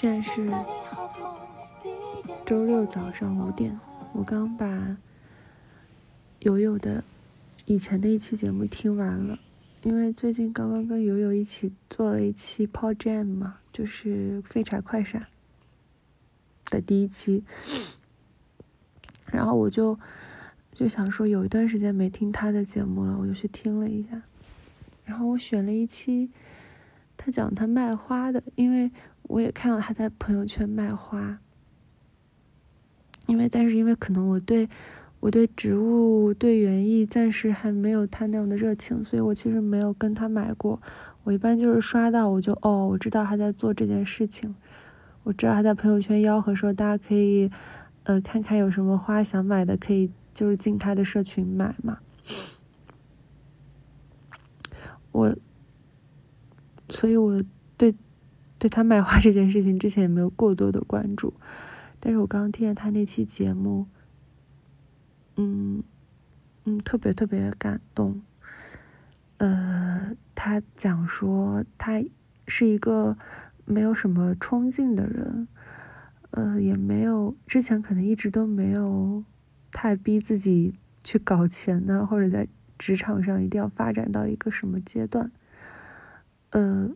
现在是周六早上五点，我刚把友友的以前的一期节目听完了，因为最近刚刚跟友友一起做了一期 p o Jam 嘛，就是废柴快闪的第一期，然后我就就想说有一段时间没听他的节目了，我就去听了一下，然后我选了一期他讲他卖花的，因为我也看到他在朋友圈卖花，因为但是因为可能我对我对植物对园艺暂时还没有他那样的热情，所以我其实没有跟他买过。我一般就是刷到我就哦，我知道他在做这件事情，我知道他在朋友圈吆喝说大家可以呃看看有什么花想买的，可以就是进他的社群买嘛。我，所以我对对他卖花这件事情之前也没有过多的关注，但是我刚刚听见他那期节目，嗯嗯，特别特别感动。呃，他讲说他是一个没有什么冲劲的人，呃，也没有之前可能一直都没有太逼自己去搞钱呢，或者在职场上一定要发展到一个什么阶段，呃，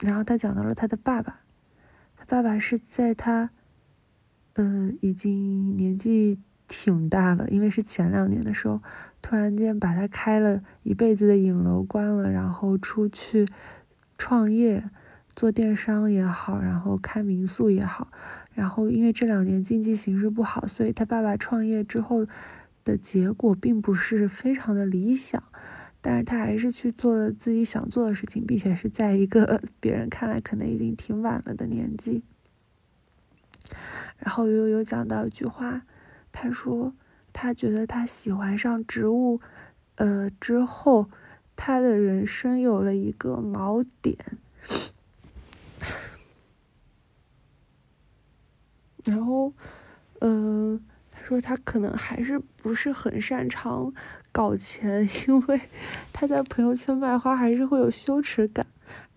然后他讲到了他的爸爸，他爸爸是在他，呃，已经年纪挺大了，因为是前两年的时候，突然间把他开了一辈子的影楼关了，然后出去创业，做电商也好，然后开民宿也好，然后因为这两年经济形势不好，所以他爸爸创业之后的结果并不是非常的理想，但是他还是去做了自己想做的事情，并且是在一个 别人看来可能已经挺晚了的年纪。然后又有讲到一句话。他说，他觉得他喜欢上植物，呃，之后，他的人生有了一个锚点。然后，呃，他说他可能还是不是很擅长搞钱，因为他在朋友圈卖花还是会有羞耻感。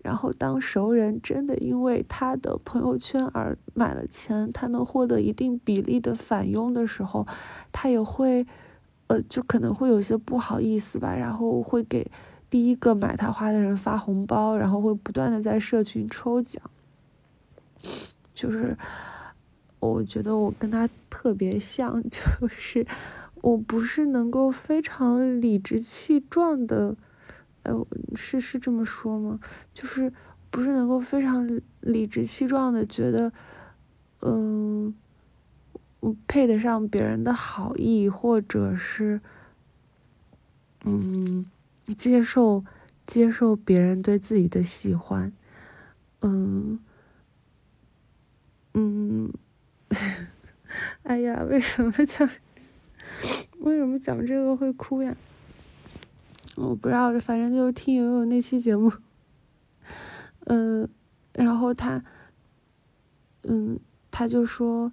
然后，当熟人真的因为他的朋友圈而买了钱，他能获得一定比例的返佣的时候，他也会，呃，就可能会有些不好意思吧。然后会给第一个买他花的人发红包，然后会不断的在社群抽奖。就是我觉得我跟他特别像，就是我不是能够非常理直气壮的。呃，是是这么说吗？就是不是能够非常理直气壮的觉得，嗯，我配得上别人的好意，或者是，嗯，接受接受别人对自己的喜欢，嗯，嗯，哎呀，为什么讲为什么讲这个会哭呀？我不知道，反正就是听友友那期节目，嗯，然后他，嗯，他就说，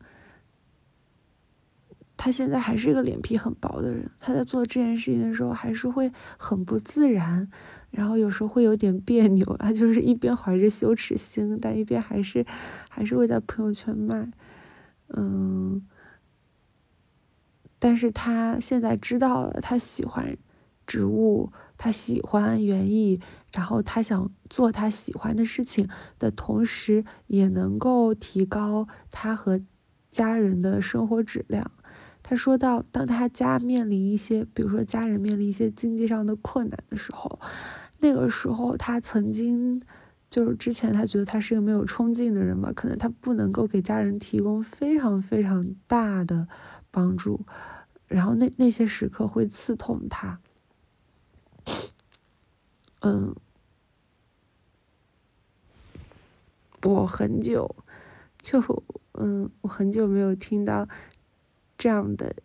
他现在还是一个脸皮很薄的人，他在做这件事情的时候还是会很不自然，然后有时候会有点别扭，他就是一边怀着羞耻心，但一边还是还是会在朋友圈卖，嗯，但是他现在知道了，他喜欢。植物，他喜欢园艺，然后他想做他喜欢的事情的同时，也能够提高他和家人的生活质量。他说到，当他家面临一些，比如说家人面临一些经济上的困难的时候，那个时候他曾经就是之前他觉得他是一个没有冲劲的人嘛，可能他不能够给家人提供非常非常大的帮助，然后那那些时刻会刺痛他。嗯，我很久就嗯，我很久没有听到这样的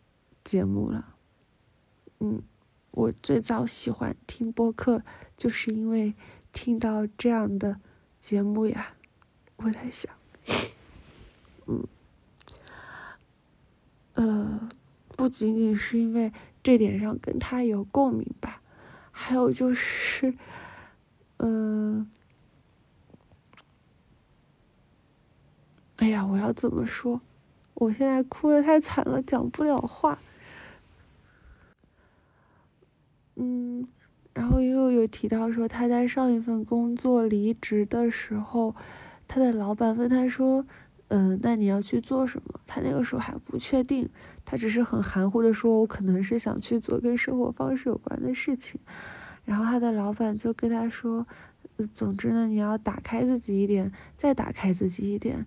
节目了。嗯，我最早喜欢听播客，就是因为听到这样的节目呀。我在想，嗯，呃，不仅仅是因为这点上跟他有共鸣吧。还有就是，嗯，哎呀，我要怎么说？我现在哭的太惨了，讲不了话。嗯，然后又有提到说，他在上一份工作离职的时候，他的老板问他说：“嗯，那你要去做什么？”他那个时候还不确定，他只是很含糊的说：“我可能是想去做跟生活方式有关的事情。”然后他的老板就跟他说：“总之呢，你要打开自己一点，再打开自己一点。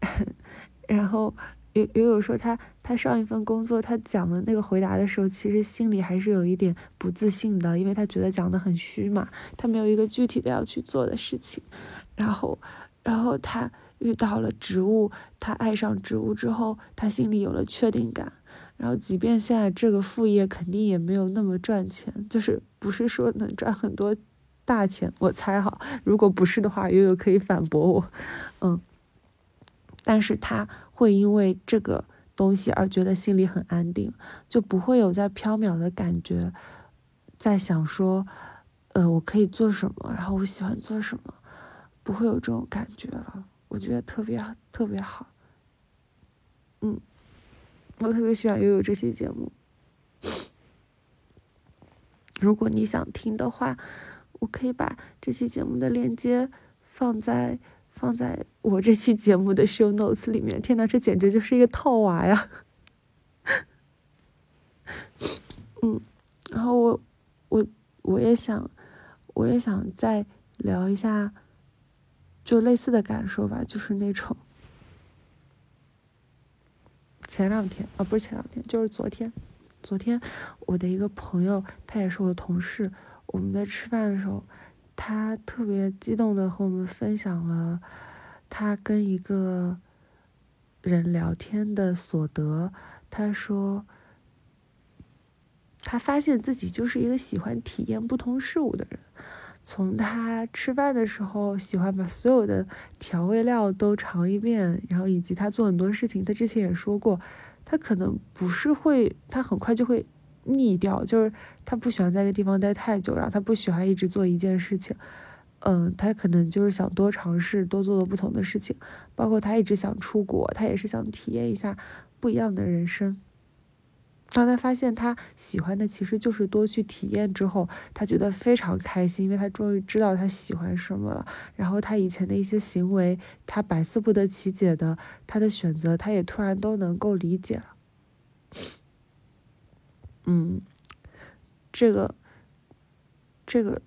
”然后有有有说他他上一份工作，他讲的那个回答的时候，其实心里还是有一点不自信的，因为他觉得讲的很虚嘛，他没有一个具体的要去做的事情。然后，然后他遇到了植物，他爱上植物之后，他心里有了确定感。然后，即便现在这个副业肯定也没有那么赚钱，就是不是说能赚很多大钱，我猜哈。如果不是的话，悠悠可以反驳我，嗯。但是他会因为这个东西而觉得心里很安定，就不会有在飘渺的感觉，在想说，呃，我可以做什么，然后我喜欢做什么，不会有这种感觉了。我觉得特别特别好，嗯。我特别喜欢悠悠这期节目。如果你想听的话，我可以把这期节目的链接放在放在我这期节目的 show notes 里面。天呐，这简直就是一个套娃呀！嗯，然后我我我也想我也想再聊一下，就类似的感受吧，就是那种。前两天啊，不是前两天，就是昨天。昨天我的一个朋友，他也是我的同事，我们在吃饭的时候，他特别激动的和我们分享了他跟一个人聊天的所得。他说，他发现自己就是一个喜欢体验不同事物的人。从他吃饭的时候喜欢把所有的调味料都尝一遍，然后以及他做很多事情，他之前也说过，他可能不是会，他很快就会腻掉，就是他不喜欢在一个地方待太久，然后他不喜欢一直做一件事情，嗯，他可能就是想多尝试，多做做不同的事情，包括他一直想出国，他也是想体验一下不一样的人生。当他发现他喜欢的其实就是多去体验之后，他觉得非常开心，因为他终于知道他喜欢什么了。然后他以前的一些行为，他百思不得其解的，他的选择，他也突然都能够理解了。嗯，这个，这个，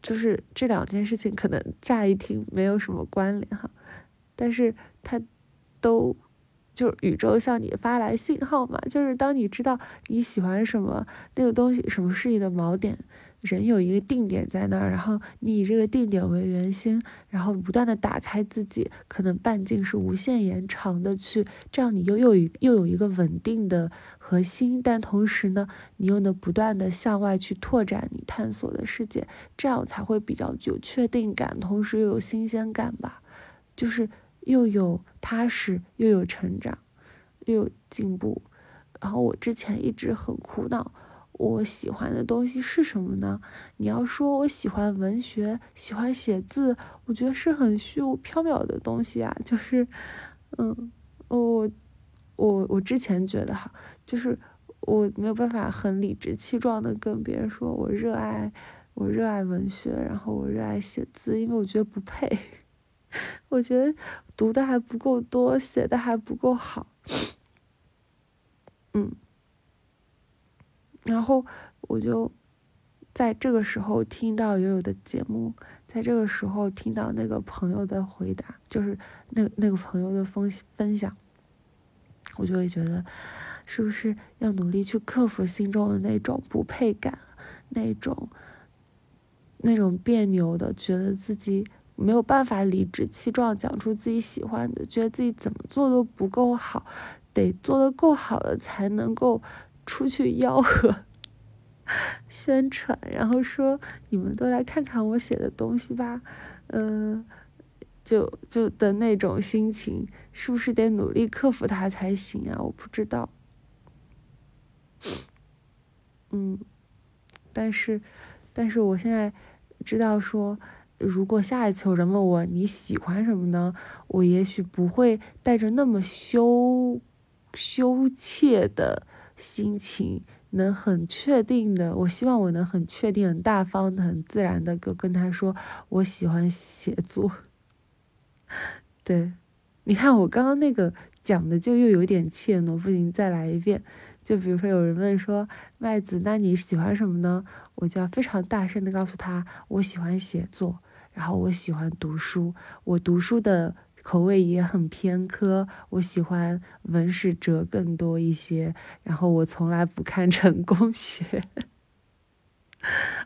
就是这两件事情，可能乍一听没有什么关联哈，但是他都。就是宇宙向你发来信号嘛，就是当你知道你喜欢什么那个东西，什么是你的锚点，人有一个定点在那儿，然后你以这个定点为圆心，然后不断的打开自己，可能半径是无限延长的去，这样你又又有又有一个稳定的核心，但同时呢，你又能不断的向外去拓展你探索的世界，这样才会比较有确定感，同时又有新鲜感吧，就是。又有踏实，又有成长，又有进步。然后我之前一直很苦恼，我喜欢的东西是什么呢？你要说我喜欢文学，喜欢写字，我觉得是很虚无缥缈的东西啊。就是，嗯，我我我之前觉得哈，就是我没有办法很理直气壮的跟别人说我热爱我热爱文学，然后我热爱写字，因为我觉得不配。我觉得读的还不够多，写的还不够好，嗯，然后我就在这个时候听到悠悠的节目，在这个时候听到那个朋友的回答，就是那那个朋友的分分享，我就会觉得，是不是要努力去克服心中的那种不配感，那种那种别扭的，觉得自己没有办法理直气壮讲出自己喜欢的，觉得自己怎么做都不够好，得做的够好了才能够出去吆喝。宣传，然后说你们都来看看我写的东西吧，嗯，就就的那种心情，是不是得努力克服它才行啊？我不知道，嗯，但是，但是我现在知道说，如果下一次有人问我你喜欢什么呢，我也许不会带着那么羞羞怯的心情。能很确定的，我希望我能很确定、很大方的、很自然的跟跟他说，我喜欢写作。对，你看我刚刚那个讲的就又有点怯懦，不行，再来一遍。就比如说有人问说，麦子，那你喜欢什么呢？我就要非常大声的告诉他，我喜欢写作，然后我喜欢读书，我读书的。口味也很偏科，我喜欢文史哲更多一些，然后我从来不看成功学。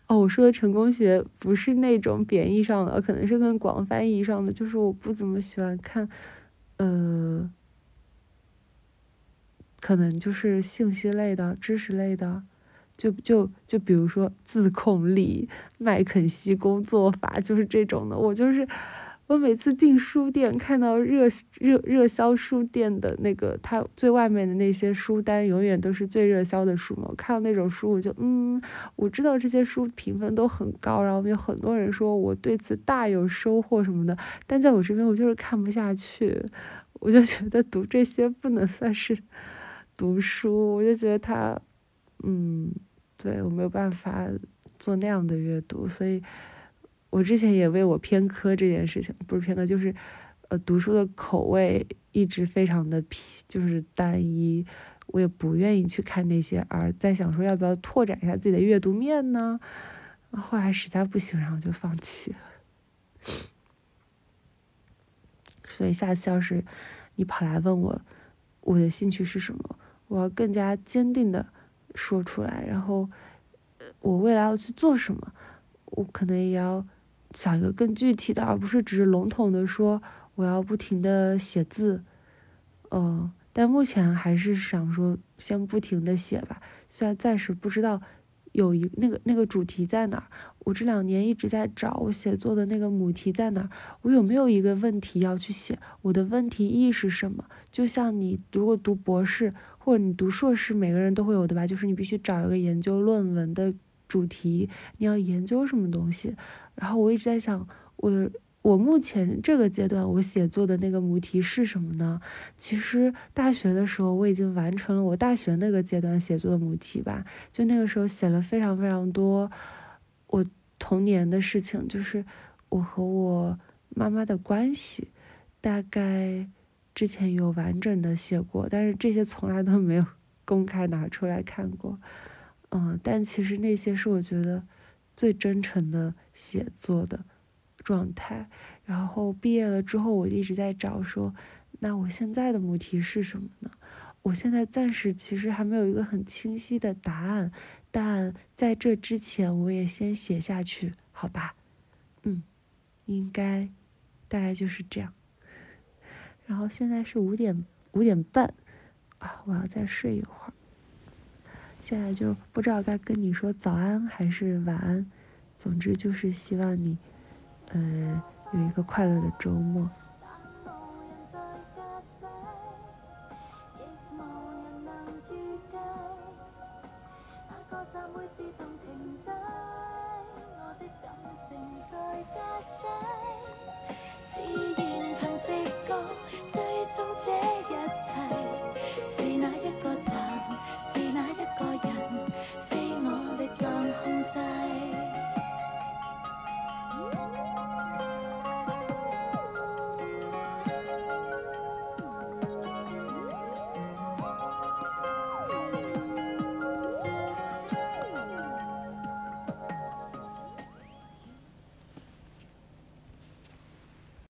哦，我说的成功学不是那种贬义上的，可能是更广泛意义上的，就是我不怎么喜欢看，呃，可能就是信息类的、知识类的，就就就比如说自控力、麦肯锡工作法，就是这种的，我就是。我每次进书店，看到热热热销书店的那个，它最外面的那些书单，永远都是最热销的书嘛。我看到那种书，我就嗯，我知道这些书评分都很高，然后有很多人说我对此大有收获什么的。但在我这边，我就是看不下去，我就觉得读这些不能算是读书，我就觉得它，嗯，对我没有办法做那样的阅读，所以。我之前也为我偏科这件事情，不是偏科，就是，呃，读书的口味一直非常的，就是单一，我也不愿意去看那些，而在想说要不要拓展一下自己的阅读面呢？后来实在不行，然后就放弃了。所以下次要是你跑来问我我的兴趣是什么，我要更加坚定的说出来，然后，呃我未来要去做什么，我可能也要。想一个更具体的，而不是只是笼统的说我要不停的写字，嗯，但目前还是想说先不停的写吧。虽然暂时不知道有一那个那个主题在哪儿，我这两年一直在找我写作的那个母题在哪儿，我有没有一个问题要去写？我的问题意是什么？就像你如果读博士或者你读硕士，每个人都会有的吧，就是你必须找一个研究论文的。主题你要研究什么东西？然后我一直在想，我我目前这个阶段我写作的那个母题是什么呢？其实大学的时候我已经完成了我大学那个阶段写作的母题吧，就那个时候写了非常非常多我童年的事情，就是我和我妈妈的关系，大概之前有完整的写过，但是这些从来都没有 公开拿出来看过。嗯，但其实那些是我觉得最真诚的写作的状态。然后毕业了之后，我一直在找说，那我现在的母题是什么呢？我现在暂时其实还没有一个很清晰的答案，但在这之前，我也先写下去，好吧？嗯，应该大概就是这样。然后现在是五点五点半啊，我要再睡一会儿。现在就不知道该跟你说早安还是晚安，总之就是希望你，呃，有一个快乐的周末。